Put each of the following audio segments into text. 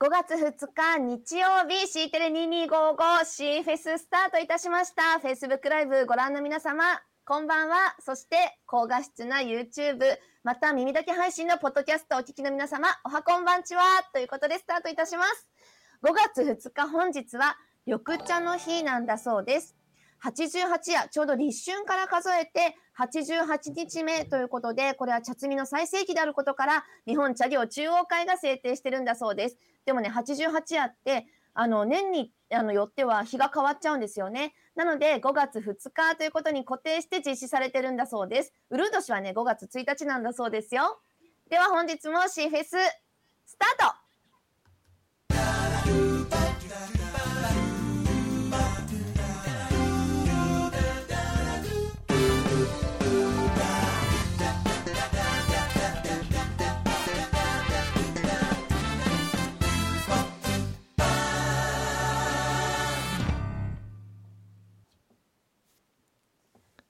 5月2日日曜日 C テレ 2255C フェススタートいたしました。Facebook ライブご覧の皆様こんばんは。そして高画質な YouTube また耳だけ配信のポッドキャストお聞きの皆様おはこんばんちはということでスタートいたします。5月2日本日は緑茶の日なんだそうです。88夜、ちょうど立春から数えて88日目ということで、これは茶摘みの最盛期であることから、日本茶業中央会が制定してるんだそうです。でもね、88夜って、あの、年にあのよっては日が変わっちゃうんですよね。なので、5月2日ということに固定して実施されてるんだそうです。ウルー年はね、5月1日なんだそうですよ。では本日も C フェス、スタート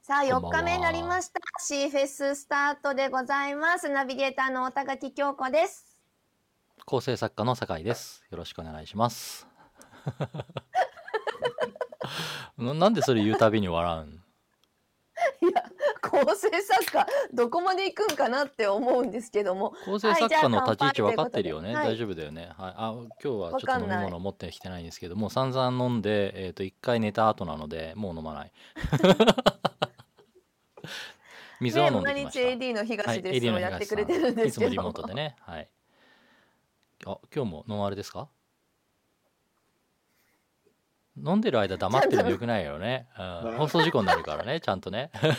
さあ、4日目になりました。シーフェススタートでございます。ナビゲーターの小田垣京子です。構成作家の酒井です。よろしくお願いします。なんでそれ言うたびに笑うん？いや、構成作家、どこまで行くんかなって思うんですけども。構成作家の立ち位置分かってるよね。はい、大丈夫だよね。はい。あ、今日はちょっと飲み物持ってきてないんですけども、散々飲んで、えっ、ー、と、一回寝た後なので、もう飲まない。水を飲んできました。ね、AD の東です、はい、やってくれてるんですけどいつもリモートでね。はい。あ、今日もノンアルですか？飲んでる間黙ってるのよくないよね。うん、放送事故になるからね、ちゃんとね。俺が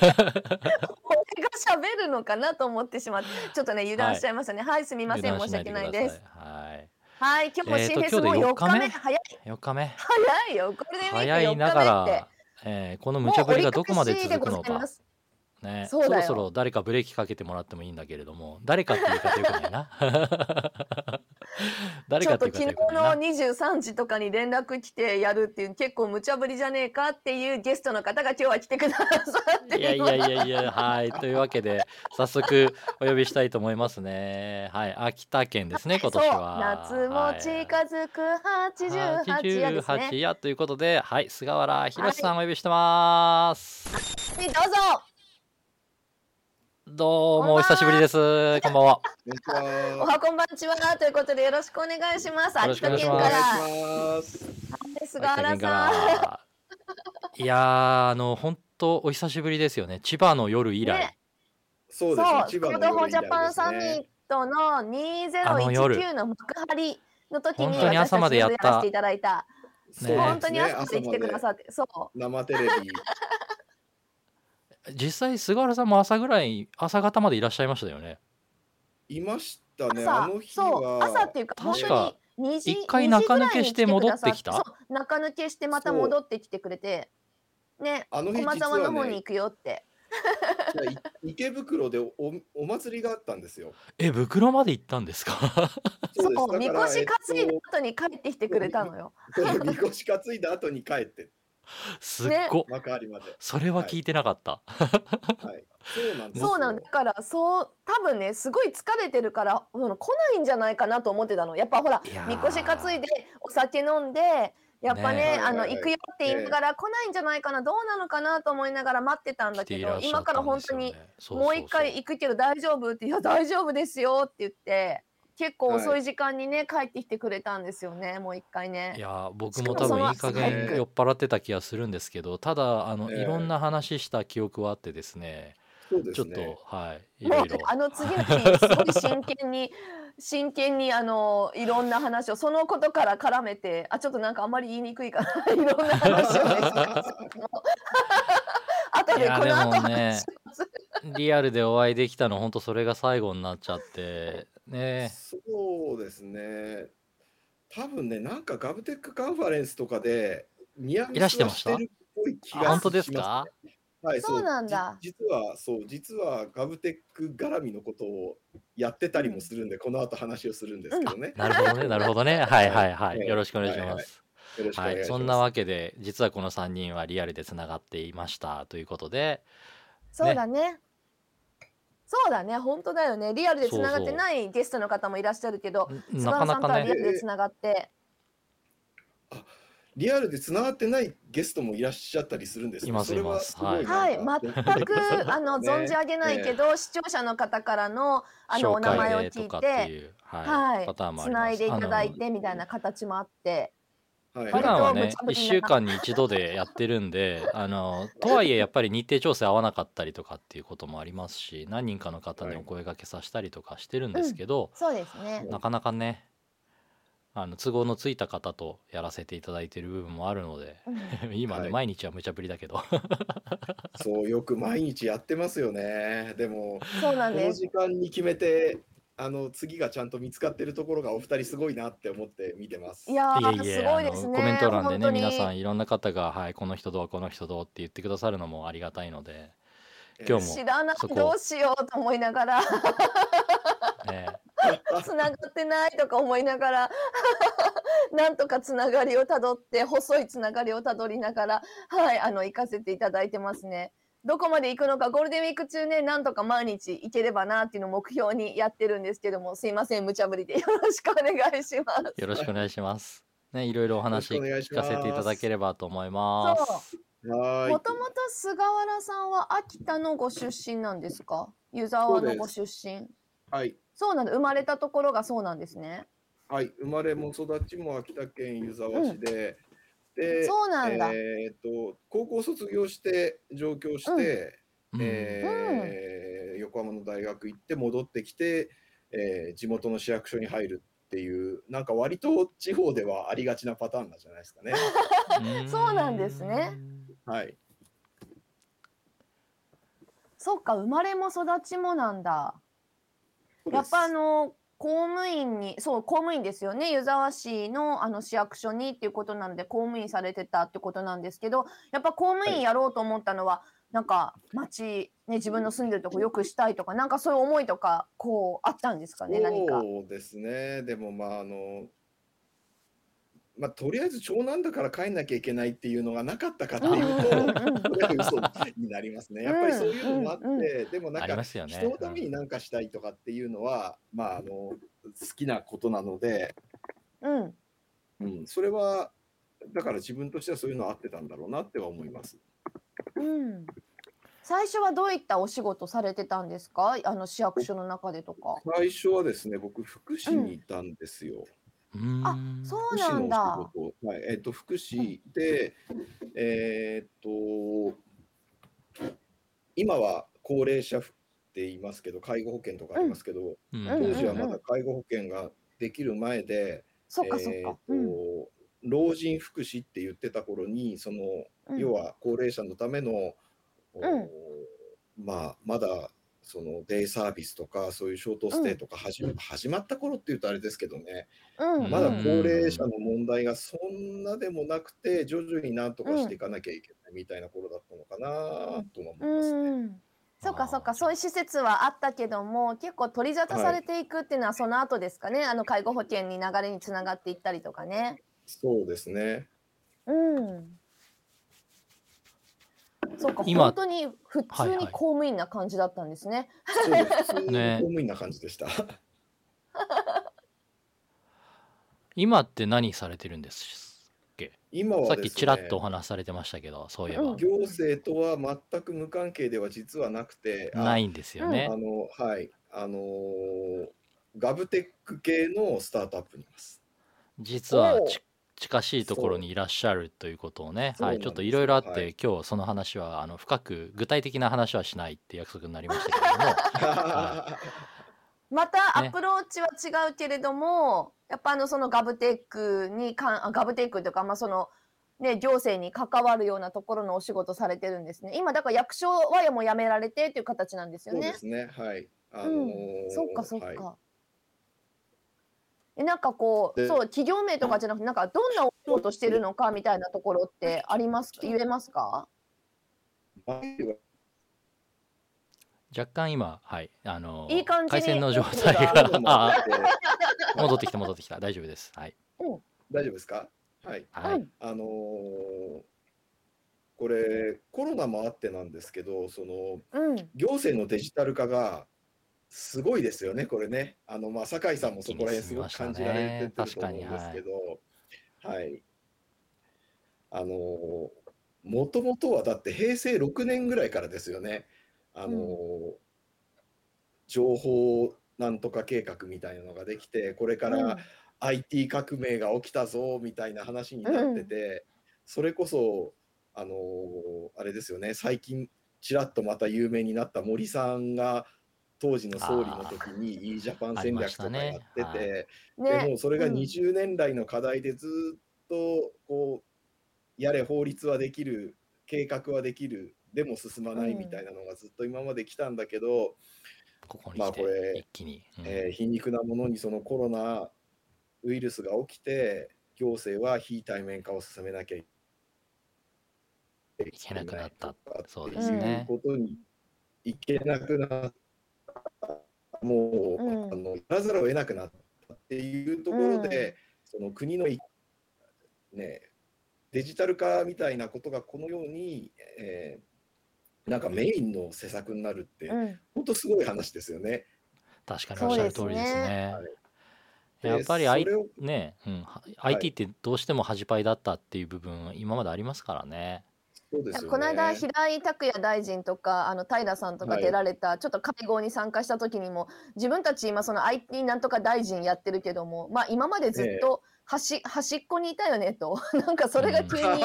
喋るのかなと思ってしまって、ちょっとね、油断しちゃいましたね。はい、はい、すみません、申し訳ないです。はい。はい、今日も新フェスも4日目？早い。4日目。早いよ。これで早いながら、えー、この無茶ぶりがどこまで続くのか。ね、そろそろ誰かブレーキかけてもらってもいいんだけれども誰かっていうかというかないな誰かっていうかというか昨日の23時とかに連絡来てやるっていう結構無茶ぶりじゃねえかっていうゲストの方が今日は来てくださっていやいやいやいやはい。というわけで早速お呼びしたいと思いますね。はい。秋田県ですね 今年は。夏も近づく88夜ですね。夜ということではい。菅原宏さんお呼びしてます、はい、どうぞどうもお久しぶりです。こんばんは。おはこんばんちはということでよろしくお願いします。秋田県から。菅原さん。いやあの本当お久しぶりですよね。千葉の夜以来。ね、そうですね。千葉の夜ジャパンサミットの2019の幕張の時に本当に朝までやった。いただいた。ね、本当に朝まで来てくださって、そう。生テレビ実際菅原さんも朝ぐらい朝方までいらっしゃいましたよね。いましたね。あの日は。朝っていうか確か一回中抜けして戻ってきた？中抜けしてまた戻ってきてくれてねあの日駒沢の方に行くよって。池袋でおお祭りがあったんですよ。え、袋まで行ったんですか？そう、みこし担いだ後に帰ってきてくれたのよ。みこし担いだ後に帰って。すっご、幕張まで。それは聞い。てなかった。はい。そうなんですそうなんだ。からそう多分ねすごい疲れてるから来ないんじゃないかなと思ってたの。やっぱほらみこし担いでお酒飲んでやっぱね、ね。あの、行くよって言いながら、来ないんじゃないかな、どうなのかなと思いながら待ってたんだけど、今から本当に、もう一回行くけど大丈夫？って、いや、大丈夫ですよって言って、結構遅い時間にね、帰ってきてくれたんですよね、もう一回ね。いや僕も多分いい加減酔っ払ってた気がするんですけどただあの、いろんな話した記憶はあってですねちょっとはいいろいろ。あの次の日すごい真剣に 真剣にあのいろんな話をそのことから絡めてあちょっとなんかあんまり言いにくいかな いろんな話をね後でこの後話します、ね、リアルでお会いできたの本当それが最後になっちゃってねそうですね多分ねなんかガブテックカンファレンスとかで宮城してました？本当ですか？はい、そうなんだ。実は、そう、実はガブテック絡みのことをやってたりもするんで、この後話をするんですけどね。なるほどね、なるほどね。はいはいはい。よろしくお願いします。はい、そんなわけで、実はこの3人はリアルでつながっていました。ということで。そうだね。そうだね、本当だよね。リアルでつながってないゲストの方もいらっしゃるけど、菅原さんとはリアルでつながって。あリアルでつながってないゲストもいらっしゃったりするんですいますいます。はい、はい、全く あの、存じ上げないけど、視聴者の方からのあのお名前を聞いて、はい、つないでいただいてみたいな形もあって。はい、普段はね1週間に1度でやってるんで あのとはいえやっぱり日程調整合わなかったりとかっていうこともありますし何人かの方にお声がけさせたりとかしてるんですけど、うん、そうですね。なかなかねあの都合のついた方とやらせていただいている部分もあるので、うん、今ね、はい、毎日は無茶ぶりだけど。そうよく毎日やってますよね。でもそうなんです。この時間に決めてあの次がちゃんと見つかってるところがお二人すごいなって思って見てます。いやいえいえすごいですね。コメント欄でね皆さんいろんな方がはいこの人どうこの人どうって言ってくださるのもありがたいので、今日も知らないどうしようと思いながら、ね、つながってないとか思いながら なんとかつながりをたどって細いつながりをたどりながらはいあの行かせていただいてますね。どこまで行くのかゴールデンウィーク中ねなんとか毎日行ければなっていうのを目標にやってるんですけどもすいません無茶ぶりで。よろしくお願いします。よろしくお願いします。ねいろいろお話聞かせていただければと思います。もともと菅原さんは秋田のご出身なんですか？湯沢のご出身。はい。そうなんだ。生まれたところがそうなんですね。はい。生まれも育ちも秋田県湯沢市で、うんで、そうなんだ。えっ、と、高校卒業して上京して、うん、えーうん、横浜の大学行って戻ってきて、えー、地元の市役所に入るっていうなんか割と地方ではありがちなパターンなんじゃないですかね。そうなんですね。はい。そっか生まれも育ちもなんだ。やっぱあの公務員に、そう、公務員ですよね。湯沢市のあの市役所にっていうことなので、公務員されてたってことなんですけど、やっぱ公務員やろうと思ったのは、なんか町、ね、自分の住んでるとこよくしたいとか、なんかそういう思いとか、こう、あったんですかね、何か。そうですね。でもまあ、あの、まあ、とりあえず長男だから帰んなきゃいけないっていうのがなかったかっていうと、これは嘘になりますね。やっぱりそういうのもあって、でもなんか、人のために何かしたいとかっていうのは、まあ、あの、好きなことなので、うん。うん、それは、だから自分としてはそういうのあってたんだろうなっては思います。うん。最初はどういったお仕事されてたんですか？あの市役所の中でとか。最初はですね、僕、福祉にいたんですよ。あ、そうなんだ。はい、えっと、福祉で、えーっと、今は高齢者って言いますけど、介護保険とかありますけど、当時はまだ介護保険ができる前で、そっかそっか。うん。老人福祉って言ってた頃に、その、要は高齢者のための、うん。まあ、まだそのデイサービスとかそういうショートステイとか始,、ま始まった頃っていうとあれですけどね、うん、まだ高齢者の問題がそんなでもなくて徐々になんとかしていかなきゃいけないみたいな頃だったのかなと思いますね。うんそっかそっか。そういう施設はあったけども結構取り沙汰されていくっていうのはその後ですかね、はい、あの介護保険に流れにつながっていったりとかね。そうですね。うん。そうか、今本当に普通に公務員な感じだったんですね。そうです。普通に公務員な感じでした。今って何されてるんですっけ？今はさっきちらっとお話しされてましたけど、そういえば。行政とは全く無関係では実はなくて、ないんですよね。あの、はい、あのーガブテック系のスタートアップにいます。実はち近しいところにいらっしゃるということをね、はい、ちょっといろいろあって、はい、今日その話はあの深く具体的な話はしないって約束になりましたけれども、はい、またアプローチは違うけれども、ね、やっぱあのそのガブテックにかガブテックというか、まあそのね、行政に関わるようなところのお仕事されてるんですね。今だから役所はもう辞められてっていう形なんですよね。そうですね。はい。あのー、うん、そっかそっか。えなんかこうそう企業名とかじゃなくてなんかどんなお仕事してるのかみたいなところってあります？言えますか？若干今はいあのいい感じ回線の状態が 戻ってきた戻ってきた。大丈夫です。はい、うん、大丈夫ですか？はい、はい、あのー、これコロナもあってなんですけどその、うん、行政のデジタル化がすごいですよね、これね。あの、まあ、酒井さんもそこら辺すごく感じられてると思うんですけど、はい。あの、もともとはだって平成6年ぐらいからですよね。あの、情報なんとか計画みたいなのができて、これかうん。ら IT 革命が起きたぞみたいな話になってて、それこそ、あの、あれですよね、最近ちらっとまた有名になった森さんが当時の総理の時に e ジャパン戦略とかやってて、ね。でもそれがうん。20年来の課題でずっとこうやれ法律はできる計画はできるでも進まないみたいなのがずっと今まで来たんだけど、ここに来てまあこれ一気に、うん。えー皮肉なものにそのコロナウイルスが起きて行政は非対面化を進めなきゃいけなくなったそうですねっていうことにいけなくなったもう、うんあのやらざるを得なくなったっていうところで、その国のいねデジタル化みたいなことがこのように、えーなんかメインの施策になるって、うん本当すごい話ですよね。確かにおっしゃる通りですね。でやっぱり、そ I ねうん、は IT ってどうしても恥パイだったっていう部分今までありますからね。そうですよね。この間平井拓也大臣とかあの平さんとかはい。出られた、ちょっと会合に参加した時にも自分たち今その IT なんとか大臣やってるけども、まあ、今までずっと端,、端っこにいたよねと。なんかそれが急に ど真ん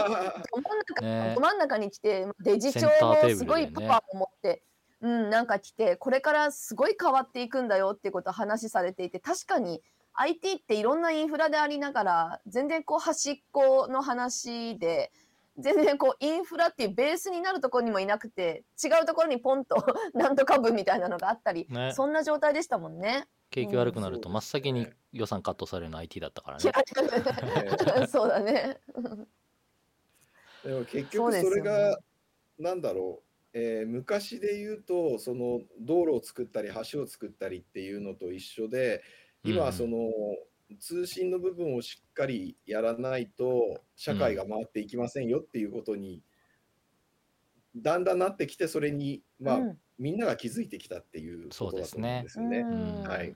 中,、ねど真ん中に来てデジ庁センターテーブルでねもすごいパワーを持って、うん、なんか来てこれからすごい変わっていくんだよっていうことを話されていて確かに IT っていろんなインフラでありながら全然こう端っこの話で全然こうインフラっていうベースになるところにもいなくて違うところにポンと なんとか部みたいなのがあったり、ね。そんな状態でしたもんね。景気悪くなるとうん。真っ先に予算カットされるの IT だったからね。そうだね。でも結局それが、なんだろう、えー昔で言うとその道路を作ったり橋を作ったりっていうのと一緒で今うんはその通信の部分をしっかりやらないと社会が回っていきませんよっていうことにだんだんなってきてそれにまあ、うん。みんなが気づいてきたっていうことだと思うんですよね。うんはい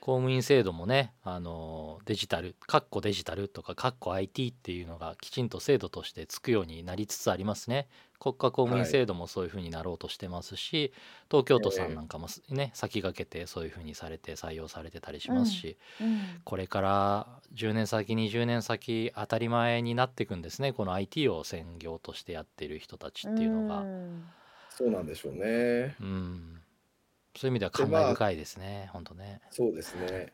公務員制度もね、あのデジタル、かっこデジタルとか、かっこ IT っていうのがきちんと制度としてつくようになりつつありますね。国家公務員制度もそういうふうになろうとしてますし、東京都さんなんかもすね、先駆けてそういうふうにされて採用されてたりしますし、うんこれから10年先、20年先、当たり前になっていくんですね。この IT を専業としてやってる人たちっていうのが。んそうなんでしょうね。うん。そういう意味では感慨深いですね。本当ね。そうですね。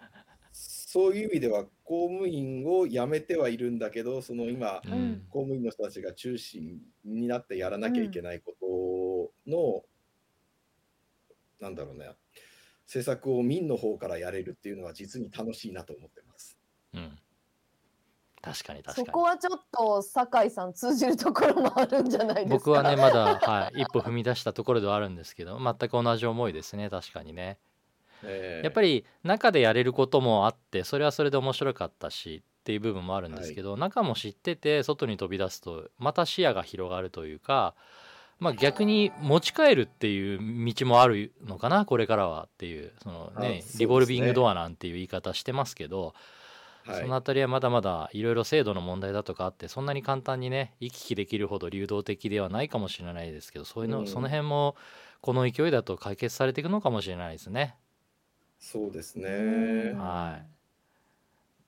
そういう意味では公務員を辞めてはいるんだけど、その今、うん。うん公務員の人たちが中心になってやらなきゃいけないことの、なんだろうね、政策を民の方からやれるっていうのは実に楽しいなと思ってます。うん。確かに確かに。そこはちょっと酒井さん通じるところもあるんじゃないですか？僕はねまだ、はい、一歩踏み出したところではあるんですけど全く同じ思いですね確かにね。えやっぱり中でやれることもあってそれはそれで面白かったしっていう部分もあるんですけど、中も知ってて外に飛び出すとまた視野が広がるというか、まあ、逆に持ち帰るっていう道もあるのかなこれからはっていうそのそうですね。リボルビングドアなんていう言い方してますけど、はいそのあたりはまだまだいろいろ制度の問題だとかあってそんなに簡単にね行き来できるほど流動的ではないかもしれないですけどそういうの、うんその辺もこの勢いだと解決されていくのかもしれないですね。そうですうんね。はい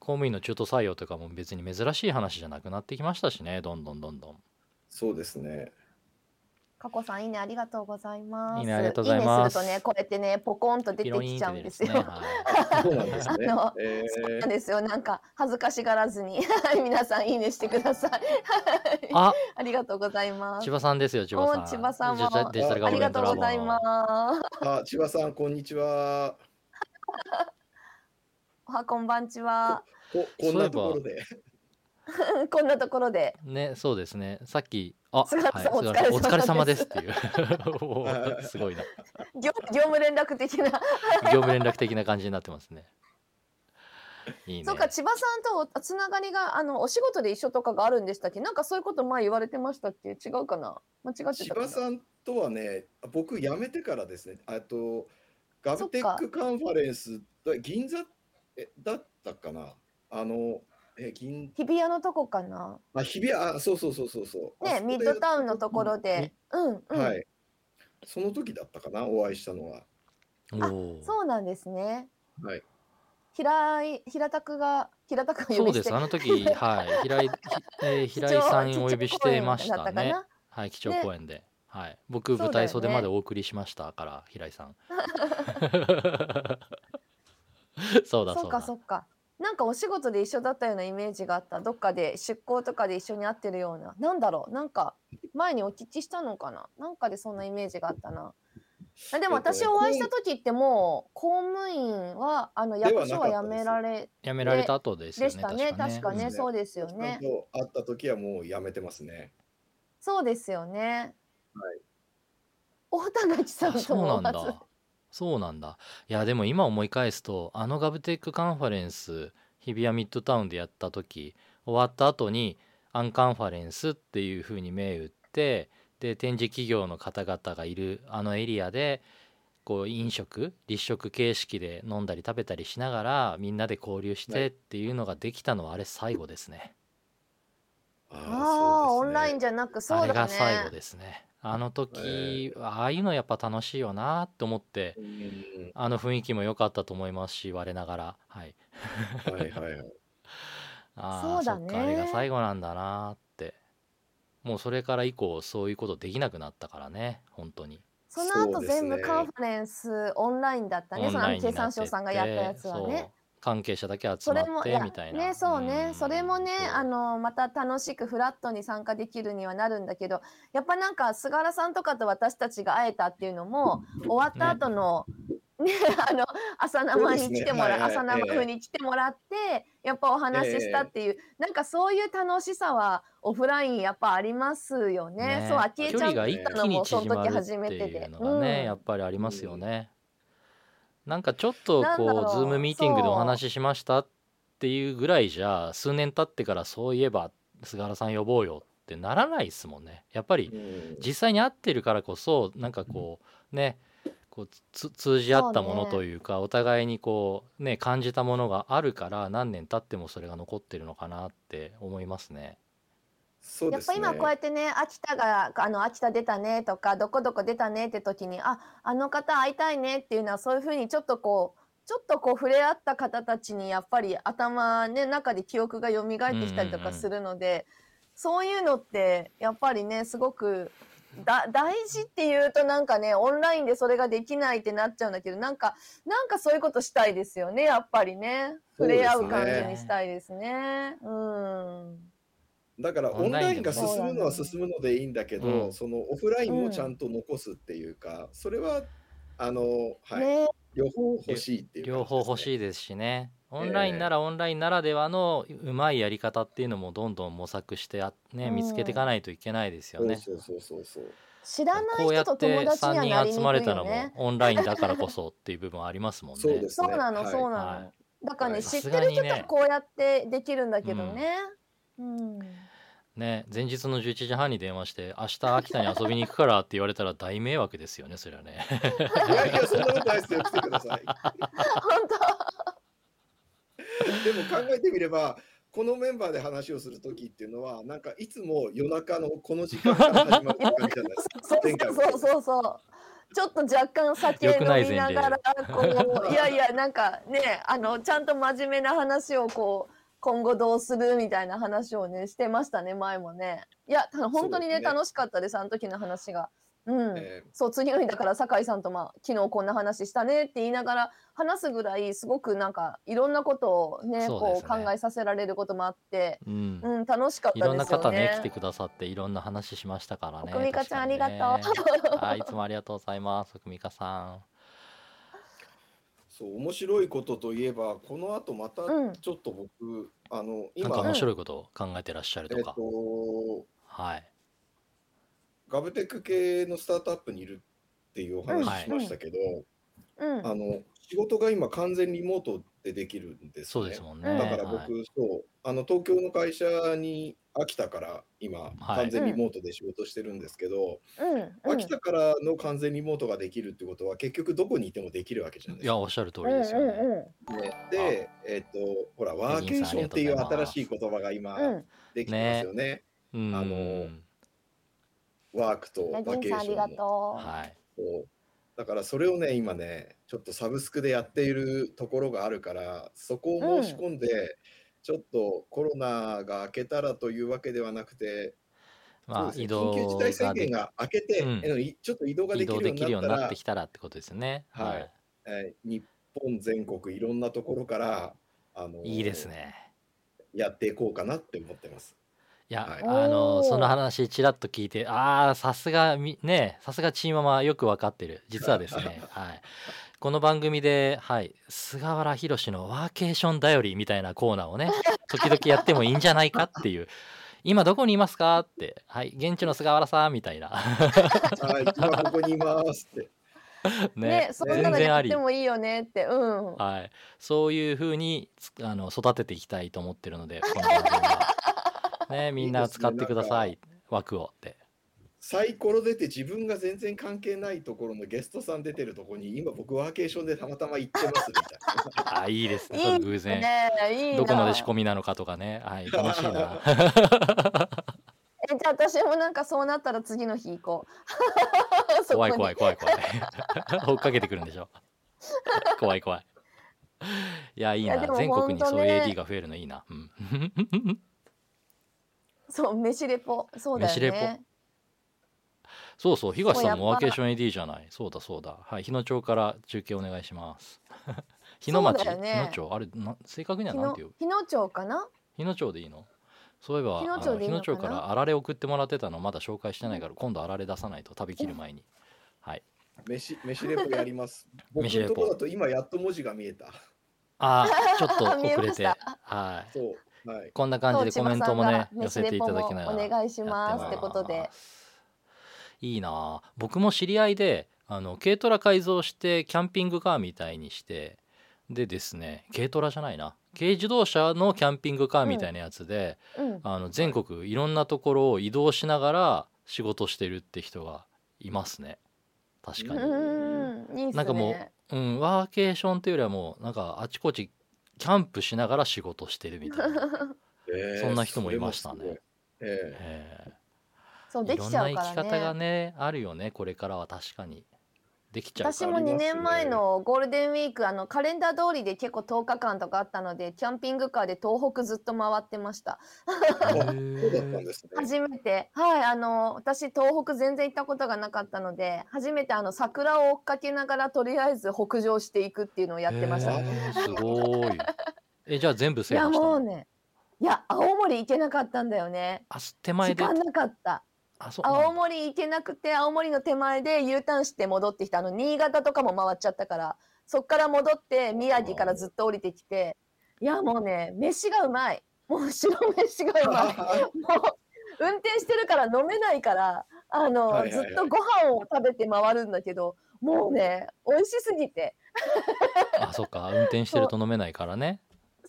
公務員の中途採用とかも別に珍しい話じゃなくなってきましたしねどんどんどんどん。そうですね。加古さんいいねありがとうございます。いいねありがとうございますいいねするとねこうやってねポコンと出てきちゃうんですよ。そうなんですねあの。えそうなんですよなんか恥ずかしがらずに 皆さんいいねしてください。はいあ ありがとうございます千。葉さんですよ千葉さん。お千葉さんもありがとうございのます。ーあ、千葉さん、こんにちは。おはこんばんちは。ここんなところで。こんなところで。ねそうですねさっきあ菅原さんはいおお疲れ様でですすっていう。すごいな。業業務連絡的な。業務連絡的な感じになってますね。いいね。そうか千葉さんとつながりがあのお仕事で一緒とかがあるんでしたっけ？なんかそういうこと前言われてましたっけ？違うかな？間違って千たかな？葉さんとはね、僕辞めてからですね、あと、ガブテックカンファレンス、銀座えだったかな？あの、え、銀、日比谷のとこかな？あ、日比谷、あ、そうそうそうそうそう。あね、そミッドタウンのところで。うんうん。はい。その時だったかな、お会いしたのは。おお。そうなんですね。はい。平井平田くが平田くが呼そうです。びしてあの時、はい。平井、ひえー 平井さんお呼びしてましたね。な？はい、基調ね講演で。はい。僕、そうだよ舞台袖までね。お送りしましたから、平井さん。そうだ、そっそうだ。かそっか。なんかお仕事で一緒だったようなイメージがあった。どっかで出向とかで一緒に会ってるような。なんだろう。なんか前にお聞きしたのかな。なんかでそんなイメージがあったな。あでも私お会いした時ってもう公務員はあの役所は辞。められ辞められた後ですよね、でしたね。確かね。確かね。うん。そうですよね。と会った時はもう辞めてますね。そうですよね。はい。大田口さあ、んとそうも初。そうなんだ。いや、でも今思い返すと、あのガブテックカンファレンス、日比谷ミッドタウンでやった時、終わった後に、アンカンファレンスっていう風に銘打って、で、展示企業の方々がいるあのエリアで、こう飲食、立食形式で飲んだり食べたりしながら、みんなで交流しはい。てっていうのができたのはあれ最後ですね。ああ、ああ、そうですオンラインね。じゃなくあそうだれが最後ね。ですね。あのえ時、ああいうのやっぱ楽しいよなって思って、ー、うん。あの雰囲気も良かったと思いますし、我ながら。はい。はいはいはい。ああ、そうだそっか、あれがね。最後なんだなって。もうそれから以降、そういうことできなくなったからね、本当に。その後全部カンね。ファレンスオンラインだったね。そのあの経ラインになってっ産省さんがやったやて、つはね。関係者だけ集そまって、みたいねな。うそうねそれもーん、ねあそのまた楽しくフラットに参加できるにはなるんだけどやっぱなんか菅原さんとかと私たちが会えたっていうのも終わったね。後のねあの朝生。に来てもらはいはい。朝生に来てもらってやっぱおえ話ししたっえていうなんかそういう楽しさはオフラインやっぱありますよね。そうね、昭恵距ちゃんが一会ったのもその時初めてで。ね、やうん。っぱりありうますよん。ね。なんかちょっとこう、ズームミーティングでおそ話ししましたっていうぐらいじゃ、数年経ってからそういえば菅原さん呼ぼうよってならないですもんね。やっぱりうん。実際に会ってるからこそ、なんかこう、ね、こうつ通じ合ったものとね。いうか、お互いにこう、ね、感じたものがあるから、何年経ってもそれが残ってるのかなって思いますね。そうですやっぱ今こうやね。ってね、秋田が、あの、秋田出たねとか、どこどこ出たねって時に、あ、あの方会いたいねっていうのは、そういうふうにちょっとこう、ちょっとこう触れ合った方たちにやっぱり頭ね、中で記憶が蘇っうんうてきたりとんうん。かするので、そういうのってやっぱりね、すごくだ大事っていうとなんかね、オンラインでそれができないってなっちゃうんだけど、なんか、なんかそういうことしたいですよね、やっぱりね。触れ合う感じにね。したいですね。うん。だからオンラインが進むのはね。進むのでいいんだけうど、ん。そのオフラインもちゃうん。んと残すっていうか、それは、あの、はい、ね両方欲しいっていう両方。欲しいですしね。オンラインなえらオンラインならではのうまいやり方っていうのもどんどん模索してね、見つけていかん。ないといけないですよそうね。そうそうそうそう。知らない人と友達には3なりにくいよまれたのもね。オンラインだからこそっていう部分ありますもんね。そうですね。そうなの、はい。そうなはの。だからね、はい。さ知ってる人とこうやってできるんだうん。けどね。うん。ね、前日の11時半に電話して、明日秋田に遊びに行くからって言われたら大迷惑ですよね、それはね。いやいや、そんなことないですよ。来てください。本でも考えてみれば、このメンバーで話をするときっていうのは、なんかいつも夜中のこの時間から始まるじじゃないですか。そうそうもそうそう。ちょっと若干酒良飲みながら例。こういやいやなんかねあのちゃんと真面目な話をこう今後どうするみたいな話をねしてましたね前もねいやた本当にねね楽しかったですあの時の話がうん、えそう次の日だから酒井さんとまあ昨日こんな話したねって言いながら話すぐらいすごくなんかいろんなことをねねこう考えさせられることもあってうん。うん楽しかっいたですよろんな方ね、来てねくださって、いろんな話しましたからね。奥美香ちゃんあり確がと。うはい、いつもありがとうございます、奥美香さん。そう面白いことといえば、この後またうん。ちょっと僕、あのなん今、か面白いことを考えてらっしゃるえっとか。と、はい。ガブテック系のスタートアップにいるっていうお話うん。はい。しましたけど、うん。あの仕事が今完全リモートでできるんですそうね。ですもんね。だから僕、はいそうあの東京の会社に秋田から今、はい完全リモートで仕事してるんですけど、うんうん秋田からの完全リモートができるってことは結局どこにいてもできるわけじゃないいや、ですか。おっしゃる通うんりですよね。うんね、で、えっ、とほらワーケーションっていう新しい言葉が今できてますよね。うんあのワークとナバケーションの。とはい。そうだからそれをね今ねちょっとサブスクでやっているところがあるからそこを申し込んで、ちょっとコロナが明けたらというわけではなくて、まあ、移動緊急事態宣言が明けて、うん。ちょっと移動ができるようにになってきたらってことですよね。はい。えー日本全国いろんなところからあのいいですね。やっていこうかなって思ってます。いや、はい。あのその話ちらっと聞いてああさすがみねさすがチーママよく分かってる。実はですね はいこの番組ではい菅原宏のワーケーションだよりみたいなコーナーをね 時々やってもいいんじゃないかっていう今どこにいますかってはい現地の菅原さんみたいなはい、今ここにいますって。う。ねね、そんなの全然ありやってもいいよねって。うん。はいそういう風につあの育てていきたいと思ってるのでこの番組は ねみんな使ってください枠をってサイコロ出て自分が全然関係ないところのゲストさん出てるところに今僕ワーケーションでたまたま行ってますみたいな。あいいですね偶然ね、いいな。どこまで仕込みなのかとかね。はい、楽しいな。え、じゃあ私もなんかそうなったら次の日行こう。そこに怖い怖い怖い怖い。追っかけてくるんでしょ。怖い怖い。いや、いいな。いやでも全国にそういう AD が増えるのいいな。うん。そう、飯レポ。そうだよ飯レね。そうそう、東さんもワーケーション AD じゃない。そうだそうだ。はい、日野町から中継お願いします。日野町、ね日野町、あれ、な正確には日野なんていう？日野町かな？日野町でいいの？そういえば、日野町でいいのかな？日野町からあられ送ってもらってたのまだ紹介してないから、今度あられ出さないと食べきる前に。はい。飯飯レポやります。僕飯レポのところだと今やっと文字が見えた。ああ、ちょっと遅れ。してたはい。そう。はい。こんな感じでコメントもね寄せていただきながらお願いしますやってことでいいな。あ僕も知り合いであの軽トラ改造してキャンピングカーみたいにしてでですね軽トラじゃないな。軽自動車のキャンピングカーみたいなやつで、うん。あの全国いろんなところを移動しながら仕事してるって人がいますね。確かに、うん、いいっすね。なんかもうん、ワーケーションっていうよりはもうなんかあちこちキャンプしながら仕事してるみたいな、えーそんな人もいましたね。それもすごいええそう、できちゃうからね。方がねあるよねこれからは確かに。できちゃうから私も2年前のゴールデンウィークあのカレンダー通りで結構10日間とかあったのでキャンピングカーで東北ずっと回ってました。初めて。はいあの私東北全然行ったことがなかったので初めてあの桜を追っかけながらとりあえず北上していくっていうのをやってました、すごい。えじゃあ全部いや制覇したの？もうねいや青森行けなかったんだよね。あす手前で？時間なかった青森行けなくて青森の手前で U ターンして戻ってきた。あの新潟とかも回っちゃったからそっから戻って宮城からずっと降りてきていやもうね飯がうまい。もう白飯がうまい。もう運転してるから飲めないからあの、はいはいはい。ずっとご飯を食べて回るんだけどもうね美味しすぎて。あそっか。運転してると飲めないからね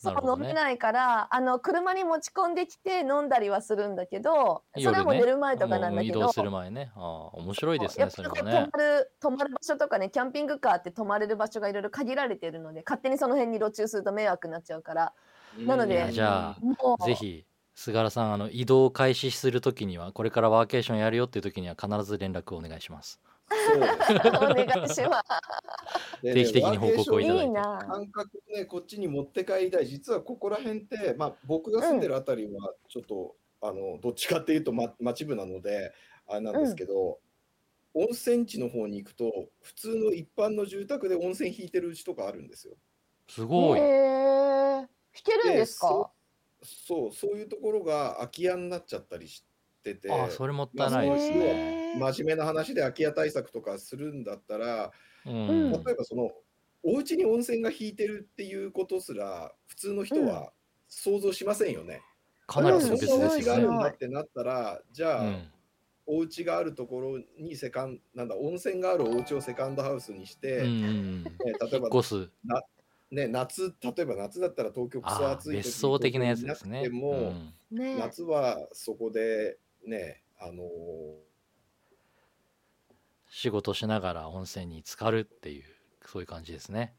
そう、飲めないからあの車に持ち込んできて飲んだりはするんだけどそれはも寝る前とかなんだけど、もう移動する前ね。あー面白いですやっねそれもね。泊まる泊まる場所とかねキャンピングカーって泊まれる場所がいろいろ限られてるので勝手にその辺に路中すると迷惑になっちゃうから。なのでじゃあもう。ぜひ菅原さんあの移動を開始するときにはこれからワーケーションやるよっていう時には必ず連絡をお願いしますお願いします。で定期的に報告をいただいて。感覚をね、こっちに持って帰りたい。実はここら辺って、まあ、僕が住んでるあたりは、ちょっと、あの、どっちかっていうと、ま、町部なので、あれなんですけど、温泉地の方に行くと、普通の一般の住宅で温泉引いてるうちとかあるんですよ。すごい、へえ。弾けるんですか？そう、そういうところが空き家になっちゃったりしてて、あそれもったいないですへね、ー真面目な話で空き家対策とかするんだったら、うん。うん例えばその、お家に温泉が引いてるっていうことすら、普通の人は想像しませんよね。かなり特そん。なお別ですよね。家があるんだってなったら、じゃあ、うん。お家があるところにセカンなんだ温泉があるお家をセカンドハウスにして、うんうんうん。ね例えば引っ越す。なね、夏、例えば夏だったら東京クソああ、暑い時別に荘的なやつですね。うも、ん。ね。え。夏はそこでね、あの仕事しながら温泉に浸かるっていう、そういう感じですね。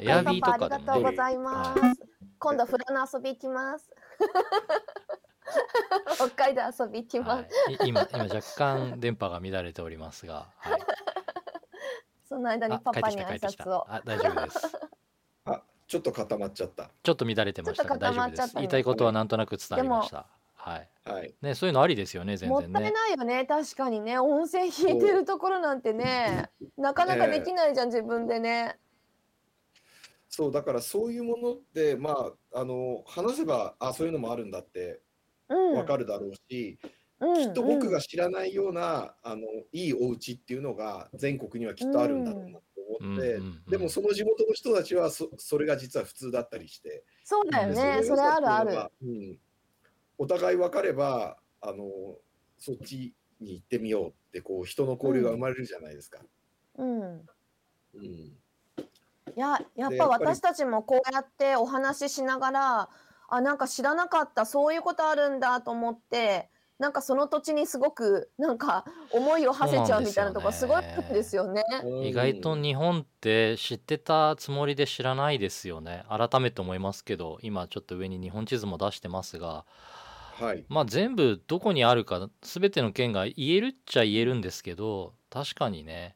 エアビーとかでもね。がとうございまはす。今度フラノ遊び行きます。北海道遊び行きい。まはす。い。い今、今若干電波が乱れておりますが、はい。その間にパパに挨。拶を。あ、大丈夫です。あ、ちょっと固まっちゃった。ちょっと乱れてましたが、大丈夫です。言いたいことはなんとなく伝わりました。はい。はい。ね、そういうのありですよね、全もったい。ないよね。確かにね。温泉引いてるところなんてね、なかなかできないじゃん、自分でね。そう、だからそういうものって、まあ、あの、話せば、あ、そういうのもあるんだってうん。わかるだろうし、うんきっと僕が知らないような、あの、いいお家っていうのが全国にはきっとあるんだろうなと思って、うんうんうんでもその地元の人たちはそ、それが実は普通だったりして、そうだよでね。それあるある。る。うん、お互い分かれば、あの、そっちに行ってみようって、こう、人の交流が生まれるじゃないですか。うん。うん。いや、やっぱ私たちもこうやってお話ししながら、あ、なんか知らなかった、そういうことあるんだと思って、なんかその土地にすごくなんか思いを馳せちゃうみたいなとこすごいあるんですよね。意外と日本って知ってたつもりで知らないですよね。改めて思いますけど、今ちょっと上に日本地図も出してますが、はい。まあ全部どこにあるか、全ての県が言えるっちゃ言えるんですけど、確かにね、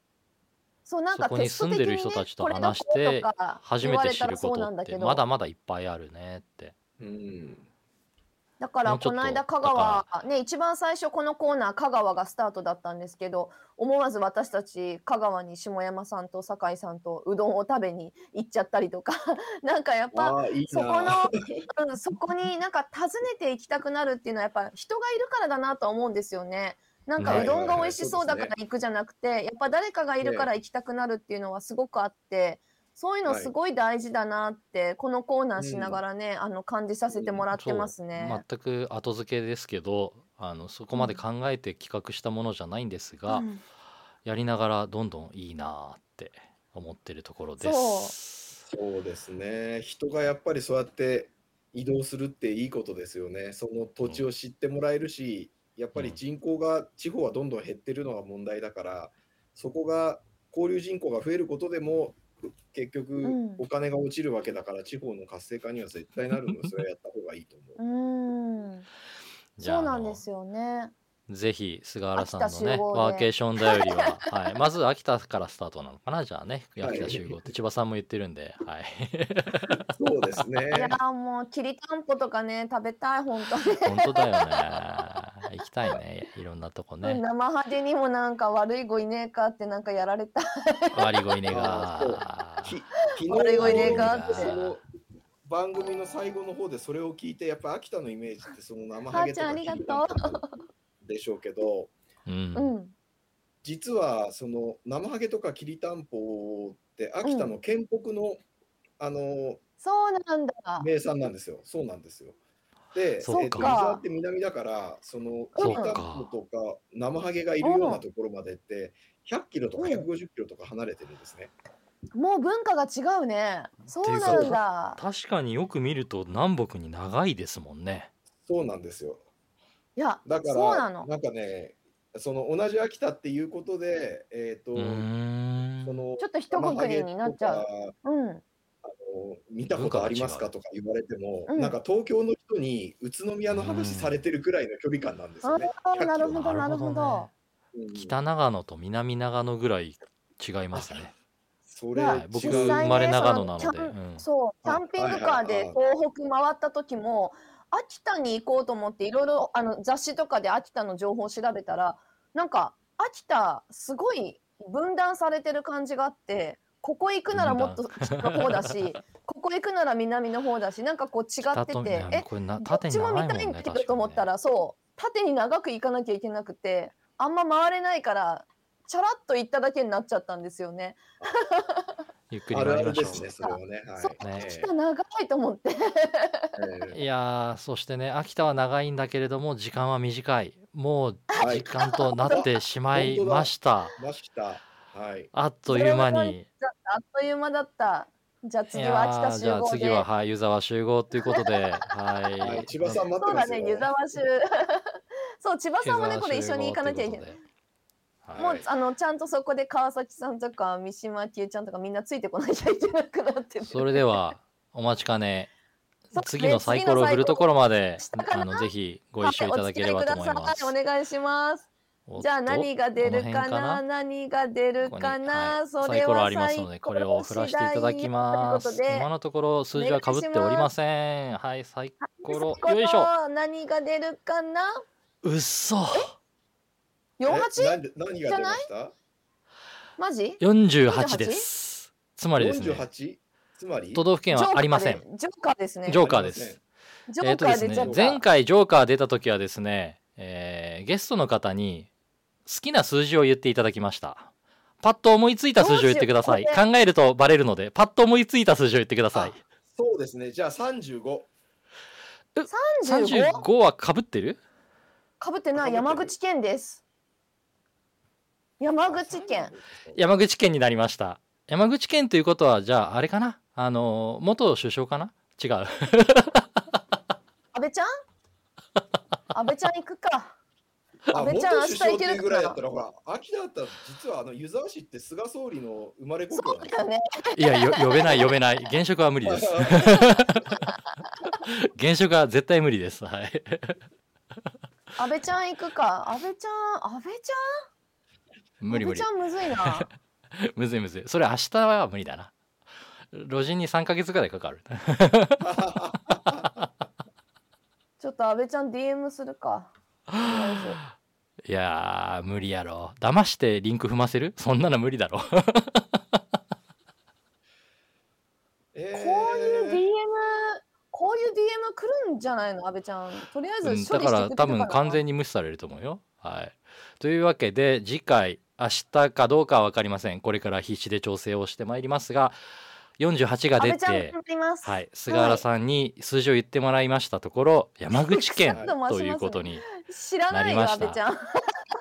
そうなんかそこに住んでる人たちと話しこて初めて知ることってまだまだいっぱいあるねって。うん。だからことの間香だ川ね一番最初このコーナー香川がスタートだったんですけど思わず私たち香川に下山さんと酒井さんとうどんを食べに行っちゃったりとか なんかやっぱそこのな。、うん、そこになんか訪ねて行きたくなるっていうのはやっぱ人がいるからだなとは思うんですよね。なんかはいうどんが美味しそうだから行くじゃなくて、やっぱ誰かがいるから行きたくなるっていうのはすごくあって、そういうのすごい大事だなって、このコーナーしながらね、あの感じさせてもらってますね。全く後付けですけど、あのそこまで考えて企画したものじゃないんですが、うんやりながらどんどんいいなって思ってるところです。そうですね。人がやっぱりそうやって移動するっていいことですよね。その土地を知ってもらえるし、やっぱり人口が、地方はどんどん減ってるのが問題だから、そこが交流人口が増えることでも、結局うんお金が落ちるわけだから、地方の活性化には絶対なるので、それはやった方がいいと思う。うん、じゃあそうなんですよね。ぜひ菅原さんのねワーケーションだよりは、はい、まず秋田からスタートなのかな？じゃあねはい秋田集合って。千葉さんも言ってるんで、はい、そうです いやもうきりたんぽとかね食べたい本当に。本当だよね。行きたいね。いろんなとこね。生ハゲにもなんか悪い子いねえかってなんかやられた。割り声ねあがき昨悪い子いねえかって。番組の最後の方でそれを聞いて、やっぱ秋田のイメージってその生ハゲとかはーちゃんありがとうでしょうけど、うんうん。実はその生ハゲとかきりたんぽって秋田の県北の、あのそうなんだ。名産なんですよ。そうなんですよ。で、そっか沢って南だから、そのきりたんぽとか生ハゲがいるようなところまでって100キロとかうん150キロとか離れてるんですね。もう文化が違うね。そうなんだ。確かによく見ると南北に長いですもんねそうなんですよ。いや、だから、そうなの。んかね、その同じ秋田っていうことで、えっ、と、うーん。そのちょっと一括りになっちゃう。うん。あの見たことありますかとか言われても、う。ん。なんか東京の人に宇都宮の話されてるくらいの距離感なんですよね。ああ、100なるほど、なるほど北長野と南長野ぐらい違いますね。それ、はい僕生まれ長野なので。うん。そう、キャンピングカーはいではいはい。東北回った時も、秋田に行こうと思っていろいろあの雑誌とかで秋田の情報を調べたら、なんか秋田すごい分断されてる感じがあって、ここ行くならもっと北の方だし、ここ行くなら南の方だし、なんかこう違っててえ、これなどっちも見たいんだけどと思ったら、そう、縦に長く行かなきゃいけなくて、あんま回れないから、チャラッと行っただけになっちゃったんですよね。ゆっくりある参りましょうあるですね、それはね。はいそうねえ秋田長いと思って。ええいやーそしてね秋田は長いんだけれども時間は短いもうはい時間となってしまいました ました。はい。あっという間にあっという間だった。じゃあい次は秋やーじゃあ。次は、はい、湯沢集合ということで、ははい、い。千葉さん待ってますよ。そうだね、湯沢集。そう、千葉さんもね、これ一緒に行かなきゃいけない。はい。もう、あの、ちゃんとそこで川崎さんとか、三島千恵ちゃんとか、みんなついてこなきゃいけなくなってる。それでは、お待ちかね、次のサイコロを振るところまであの、ぜひご一緒いただければと思いはます。お付き合いお願いします。じゃあ何が出るかな？何が出るここかにな、はいそれはサイコロありますので、これを振らせていただきます。今のところ数字は被っておりません。はい、サイコロ、よいしょ。何が出るかな？うっそ。え ?48? なんで何が出ました？マジ？48です。つまりですね、48? つまり？都道府県はありません。ジョーカーですね。ジョーカーです。ジョーえっとですカー出ちゃった。、ね前回ジョーカー出た時はですね、えーゲストの方に好きな数字を言っていただきました。パッと思いついた数字を言ってください。考えるとバレるので、パッと思いついた数字を言ってください。そうですね。じゃあ35。35? 35は被ってる？かぶってない山口県です。山口県。山口県になりました。山口県ということは、じゃあ、あれかな？あの、元首相かな？違う。安倍ちゃん？安倍ちゃん行くか。あ、安倍ちゃん明日行けるぐらいだったら、ほら、秋田だったら、実はあの湯沢市って菅総理の生まれ故そ郷なんですうだよね。いや、よ呼べない、呼べない。現職は無理です。現職は絶対無理です。はい。安倍ちゃん行くか。安倍ちゃん、安倍ちゃん？無理無理安倍ち。ゃんむずいな。むずいむずい。それ明日は無理だな。路人に3ヶ月ぐらいかかる。ちょっと安倍ちゃん DM するか。いやー、無理やろ。騙してリンク踏ませる？そんなの無理だろ。えーこういう DM、こういう DM 来るんじゃないの？安倍ちゃん。とりあえず処うん理してくれるだから多分完全に。に無視されると思うよ。はい。というわけで次回明日かどうかは分かりません。これから必死で調整をしてまいりますが48が出て。はい、菅原さんに数字を言ってもらいましたところ、山口県ということに、知らないよ、なりました安倍ちゃん。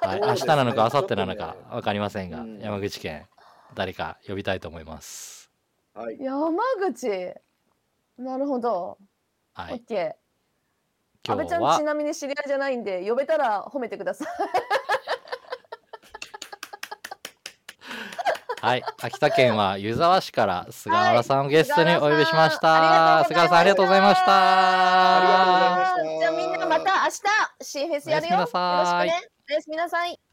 はい、明日なのか明後日なのか分かりませんが、うん山口県誰か呼びたいと思います。はい。山口。なるほど。はい、オッケー。安倍ちゃんちはなみに知り合いじゃないんで呼べたら褒めてください。はい、秋田県は湯沢市から菅原さんをゲストにお呼びしました。菅原さんありがとうございました。ありがとうございましたじゃあみんなまた明日 C フェスやるよ。よろしくね。おやすみなさい。